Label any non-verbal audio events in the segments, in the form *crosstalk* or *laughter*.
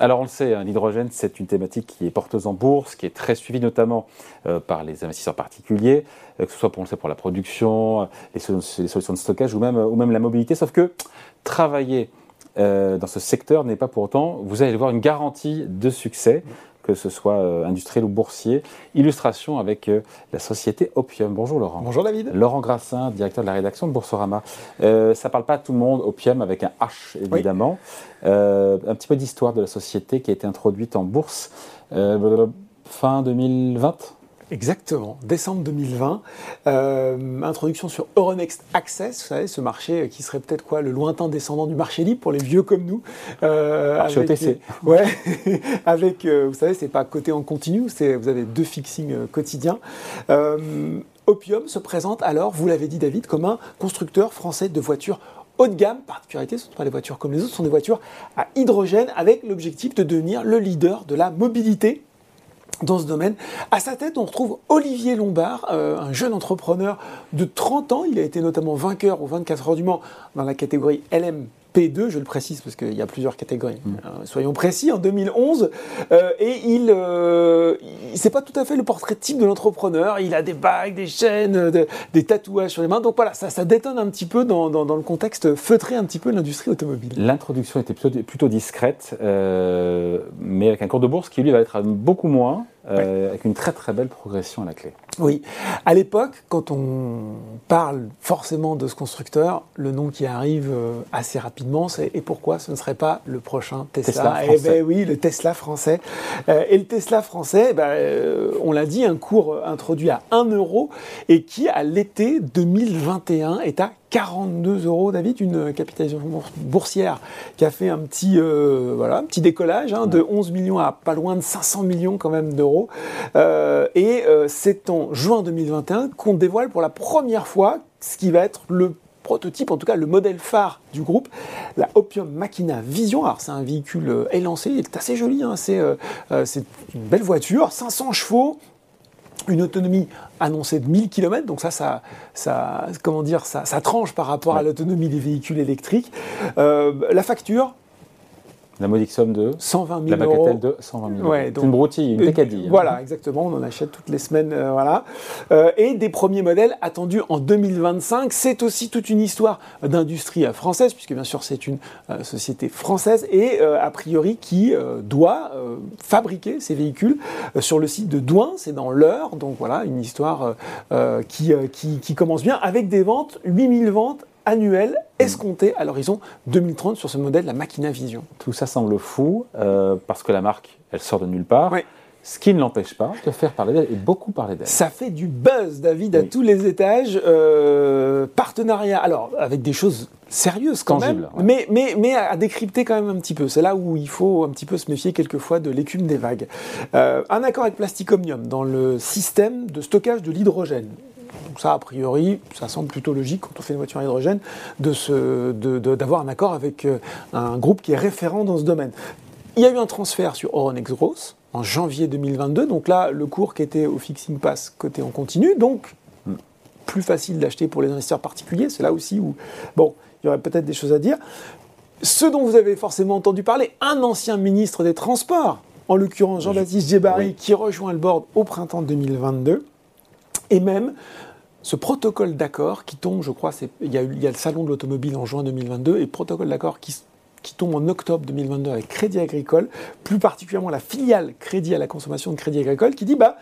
Alors on le sait, hein, l'hydrogène, c'est une thématique qui est porteuse en bourse, qui est très suivie notamment euh, par les investisseurs particuliers, euh, que ce soit pour, pour la production, les, solutions de stockage ou même, ou même la mobilité. Sauf que travailler dans ce secteur n'est pas pour autant, vous allez voir, une garantie de succès que ce soit euh, industriel ou boursier. Illustration avec euh, la société Opium. Bonjour Laurent. Bonjour David. Laurent Grassin, directeur de la rédaction de Boursorama. Euh, ça ne parle pas à tout le monde, Opium avec un H évidemment. un petit peu d'histoire de la société qui a été introduite en bourse fin 2020 Exactement, décembre 2020. Euh, introduction sur Euronext Access, vous savez, ce marché qui serait peut-être quoi le lointain descendant du marché libre pour les vieux comme nous. Euh, marché avec, OTC. Ouais, *laughs* avec, euh, vous savez, c'est pas côté en continu, c'est vous avez deux fixings euh, quotidiens. Opium se présente alors, vous l'avez dit David, comme un constructeur français de voitures haut de gamme. Particularité, ce ne sont pas des voitures comme les autres, ce sont des voitures à hydrogène avec l'objectif de devenir le leader de la mobilité dans ce domaine. À sa tête, on retrouve Olivier Lombard, euh, un jeune entrepreneur de 30 ans. Il a été notamment vainqueur aux 24 heures du Mans dans la catégorie LM P2, je le précise parce qu'il y a plusieurs catégories. Mm. Euh, soyons précis, en 2011. Euh, et il, euh, c'est pas tout à fait le portrait type de l'entrepreneur. Il a des bagues, des chaînes, des tatouages sur les mains. Donc voilà, ça, ça détonne un petit peu dans, dans, le contexte feutré un petit peu de l'industrie automobile. L'introduction était plutôt, plutôt discrète, mais avec un cours de bourse qui lui va être beaucoup moins. Euh, avec une très très belle progression à la clé. Oui, à l'époque, quand on parle forcément de ce constructeur, le nom qui arrive euh, assez rapidement, c'est et pourquoi ce ne serait pas le prochain Tesla, Eh ben oui, le Tesla français. Euh, et le Tesla français, ben, on l'a dit, un cours introduit à 1 euro et qui à l'été 2021 est à 42 euros, David, une capitalisation boursière qui a fait un petit, euh, un décollage hein, de 11 millions à pas loin de 500 millions quand même d'euros. Euh, et euh, c'est en juin 2021 qu'on dévoile pour la première fois ce qui va être le prototype, en tout cas le modèle phare du groupe, la Opium Machina Vision. Alors c'est un véhicule élancé, il est assez joli, hein, c'est une belle voiture, 500 chevaux, une autonomie annoncée de 1000 km, donc ça, ça, ça comment dire, ça, ça tranche par rapport à l'autonomie des véhicules électriques. Euh, la facture, la modique somme de 120 000 La bagatelle de 120 000 ouais, une broutille, une pécadille. Hein. Voilà, exactement. On en achète toutes les semaines. Euh, voilà. Euh, et des premiers modèles attendus en 2025. C'est aussi toute une histoire d'industrie française, puisque bien sûr c'est une euh, société française et a priori qui doit fabriquer ces véhicules sur le site de Douin, c'est dans l'heure. Donc voilà, une histoire qui, qui, qui commence bien avec des ventes, 8000 ventes annuel escompté à l'horizon 2030 sur ce modèle, la Machina Vision. Tout ça semble fou euh, parce que la marque, elle sort de nulle part. Ce qui ne l'empêche pas de faire parler d'elle et beaucoup parler d'elle. Ça fait du buzz, David, à tous les étages. Euh, partenariat, alors avec des choses sérieuses quand même, mais, mais, mais à décrypter quand même un petit peu. C'est là où il faut un petit peu se méfier quelquefois de l'écume des vagues. Euh, un accord avec Plasticomium dans le système de stockage de l'hydrogène ça, a priori, ça semble plutôt logique quand on fait une voiture à hydrogène d'avoir un accord avec euh, un groupe qui est référent dans ce domaine. Il y a eu un transfert sur Euronext Growth en janvier 2022. Donc là, le cours qui était au fixing pass côté en continu, donc plus facile d'acheter pour les investisseurs particuliers. C'est là aussi où, bon, il y aurait peut-être des choses à dire. Ce dont vous avez forcément entendu parler, un ancien ministre des Transports, en l'occurrence Jean-Baptiste Djebari, qui rejoint le board au printemps 2022, et même ce protocole d'accord qui tombe, je crois, il y, a, le salon de l'automobile en juin 2022 et protocole d'accord qui, qui tombe en octobre 2022 avec Crédit Agricole, plus particulièrement la filiale Crédit à la consommation de Crédit Agricole, qui dit bah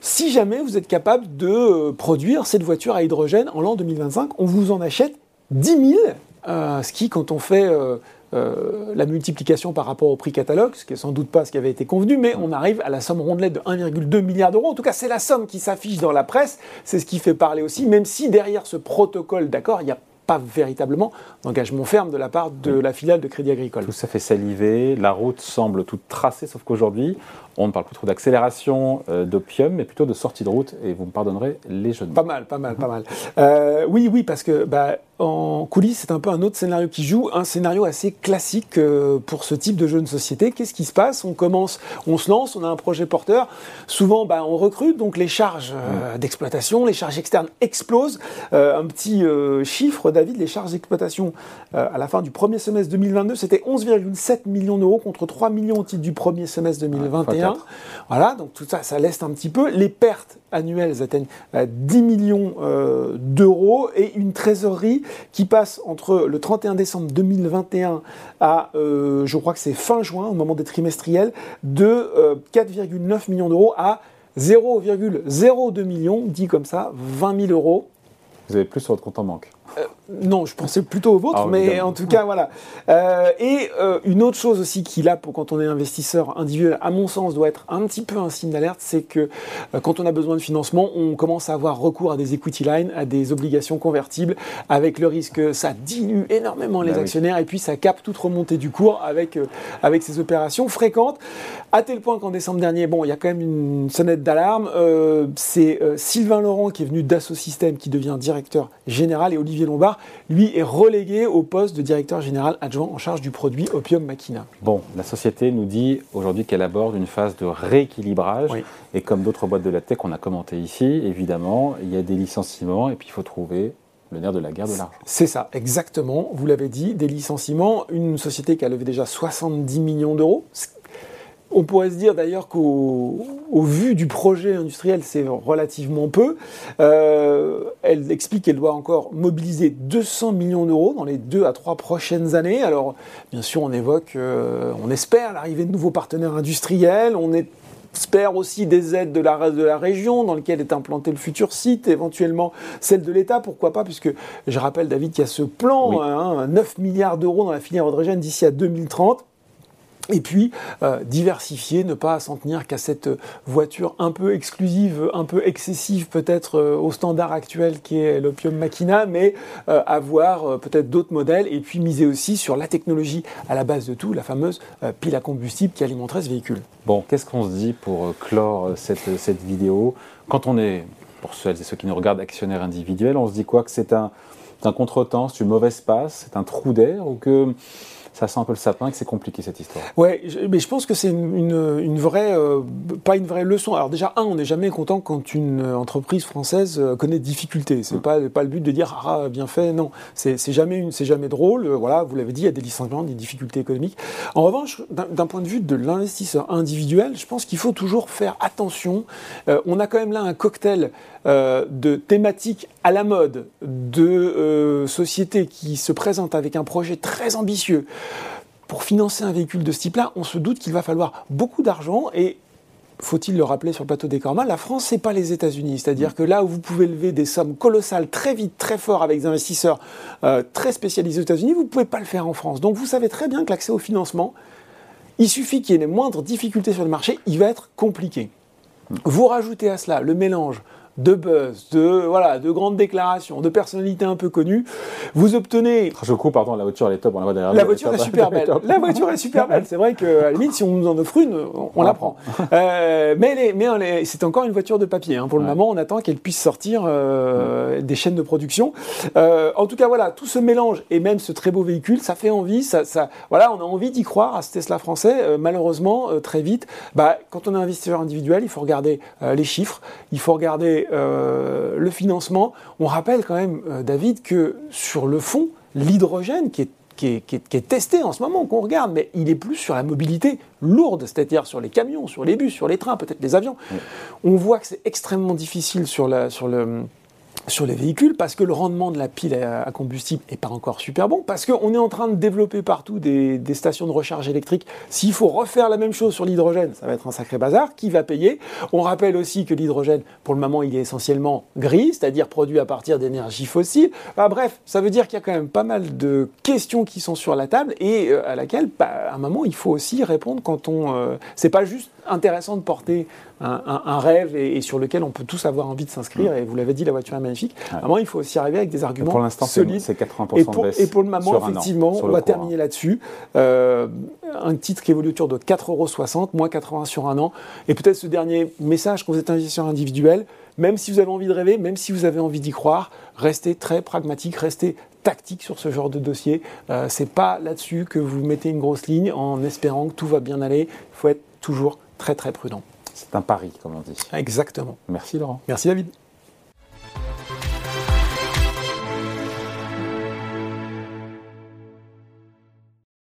si jamais vous êtes capable de euh, produire cette voiture à hydrogène en l'an 2025, on vous en achète 10 000, euh, ce qui, quand on fait euh, euh, la multiplication par rapport au prix catalogue, ce qui est sans doute pas ce qui avait été convenu, mais on arrive à la somme rondelette de 1,2 milliard d'euros. En tout cas, c'est la somme qui s'affiche dans la presse, c'est ce qui fait parler aussi, même si derrière ce protocole d'accord, il n'y a pas véritablement d'engagement ferme de la part de la filiale de Crédit Agricole. Tout ça fait saliver, la route semble toute tracée, sauf qu'aujourd'hui, on ne parle plus trop d'accélération euh, d'opium, mais plutôt de sortie de route, et vous me pardonnerez les jeux de Pas mal, pas mal, pas mal. Euh, oui, oui, parce que bah, en coulisses, c'est un peu un autre scénario qui joue, un scénario assez classique euh, pour ce type de jeune société. Qu'est-ce qui se passe? On commence, on se lance, on a un projet porteur. Souvent, bah, on recrute, donc les charges euh, d'exploitation, les charges externes explosent. Euh, un petit chiffre, David, les charges d'exploitation à la fin du premier semestre 2022, c'était 11,7 millions d'euros contre 3 millions au titre du premier semestre 2021. voilà, donc tout ça, ça laisse un petit peu. Les pertes annuelles atteignent 10 millions d'euros et une trésorerie qui passe entre le 31 décembre 2021 à, euh, je crois que c'est fin juin, au moment des trimestriels, de 4,9 euh, millions d'euros à 0,02 millions, dit comme ça, 20 000 euros. Vous avez plus sur votre compte en banque euh, non, je pensais plutôt au vôtre, ah, mais en tout cas, voilà. Euh, et euh, une autre chose aussi qui, là, pour quand on est investisseur individuel, à mon sens, doit être un petit peu un signe d'alerte, c'est que quand on a besoin de financement, on commence à avoir recours à des equity lines, à des obligations convertibles, avec le risque que ça dilue énormément les bah actionnaires et puis ça capte toute remontée du cours avec, avec ces opérations fréquentes, à tel point qu'en décembre dernier, bon, il y a quand même une sonnette d'alarme. c'est Sylvain Laurent qui est venu d'Asso System qui devient directeur général et Olivier Lombard, lui, est relégué au poste de directeur général adjoint en charge du produit Opium Machina. Bon, la société nous dit aujourd'hui qu'elle aborde une phase de rééquilibrage. Et comme d'autres boîtes de la tech qu'on a commenté ici, évidemment, il y a des licenciements et puis il faut trouver le nerf de la guerre de l'argent. C'est ça, exactement. Vous l'avez dit, des licenciements. Une société qui a levé déjà 70 millions d'euros, on pourrait se dire d'ailleurs qu'au vu du projet industriel, c'est relativement peu. Euh, elle explique qu'elle doit encore mobiliser 200 millions d'euros dans les deux à trois prochaines années. Alors, bien sûr, on évoque, euh, on espère l'arrivée de nouveaux partenaires industriels. On espère aussi des aides de la, de la région dans lequel est implanté le futur site, éventuellement celle de l'État, pourquoi pas, puisque je rappelle, David, qu'il y a ce plan, 9 hein, milliards d'euros dans la filière hydrogène d'ici à 2030. Et puis euh, diversifier, ne pas s'en tenir qu'à cette voiture un peu exclusive, un peu excessive peut-être euh, au standard actuel qui est l'Opium Machina, mais euh, avoir peut-être d'autres modèles et puis miser aussi sur la technologie à la base de tout, la fameuse pile à combustible qui alimenterait ce véhicule. Bon, qu'est-ce qu'on se dit pour clore cette, cette vidéo? Quand on est, pour celles et ceux qui nous regardent, actionnaires individuels, on se dit quoi? Que c'est un, un contretemps, c'est une mauvaise passe, c'est un trou d'air ou que ça sent un peu le sapin et que c'est compliqué cette histoire. Ouais, mais je pense que c'est une, vraie, euh, pas une vraie leçon. Alors déjà, un, on n'est jamais content quand une entreprise française euh, connaît des difficultés. C'est mm. pas, pas le but de dire ah bien fait, non. C'est jamais c'est jamais drôle. Euh, voilà, vous l'avez dit, il y a des licenciements, des difficultés économiques. En revanche, d'un point de vue de l'investisseur individuel, je pense qu'il faut toujours faire attention. on a quand même là un cocktail de thématiques à la mode, de sociétés qui se présentent avec un projet très ambitieux pour financer un véhicule de ce type-là, on se doute qu'il va falloir beaucoup d'argent et faut-il le rappeler sur le plateau des Cormas, la France, c'est pas les États-Unis. C'est-à-dire que là où vous pouvez lever des sommes colossales très vite, très fort avec des investisseurs euh, très spécialisés aux États-Unis, vous ne pouvez pas le faire en France. Donc vous savez très bien que l'accès au financement, il suffit qu'il y ait les moindres difficultés sur le marché, il va être compliqué. Vous rajoutez à cela le mélange de buzz, de, voilà, de grandes déclarations, de personnalités un peu connues, vous obtenez... Je coupe, pardon, la voiture elle est top, on la voit derrière. La voiture est super *laughs* belle. La voiture est super belle. C'est vrai qu'à la limite, si on nous en offre une, on, la prend. Euh, mais mais c'est encore une voiture de papier. Hein. Pour le moment, on attend qu'elle puisse sortir euh, des chaînes de production. Euh, en tout cas, voilà, tout ce mélange et même ce très beau véhicule, ça fait envie. Ça, ça voilà, on a envie d'y croire à ce Tesla français. malheureusement, très vite, bah, quand on est investisseur individuel, il faut regarder les chiffres, il faut regarder euh, le financement. On rappelle quand même, euh, David, que sur le fond, l'hydrogène qui est qui est, testé en ce moment, qu'on regarde, mais il est plus sur la mobilité lourde, c'est-à-dire sur les camions, sur les bus, sur les trains, peut-être les avions. On voit que c'est extrêmement difficile sur, la, sur le, sur les véhicules parce que le rendement de la pile à combustible n'est pas encore super bon, parce qu'on est en train de développer partout des, stations de recharge électrique. S'il faut refaire la même chose sur l'hydrogène, ça va être un sacré bazar. Qui va payer? On rappelle aussi que l'hydrogène, pour le moment, il est essentiellement gris, c'est-à-dire produit à partir d'énergie fossile. Bah, bref, ça veut dire qu'il y a quand même pas mal de questions qui sont sur la table et euh, à laquelle, bah, à un moment, il faut aussi répondre quand on. Euh, c'est pas juste intéressant de porter un, rêve et, sur lequel on peut tous avoir envie de s'inscrire. Et vous l'avez dit, la voiture est magnifique. Moment, il faut aussi arriver avec des arguments pour l'instant, solides. C'est 80% et pour, de baisse Et pour le moment, effectivement, on va terminer là-dessus. Euh, un titre qui évolue autour de 4,60 euros, moins 80 sur un an. Et peut-être ce dernier message quand vous êtes investisseur individuel, même si vous avez envie de rêver, même si vous avez envie d'y croire, restez très pragmatique, restez tactique sur ce genre de dossier. Euh, c'est pas là-dessus que vous mettez une grosse ligne en espérant que tout va bien aller. Il faut être toujours très très prudent. C'est un pari, comme on dit. Exactement. Merci Laurent. Merci David.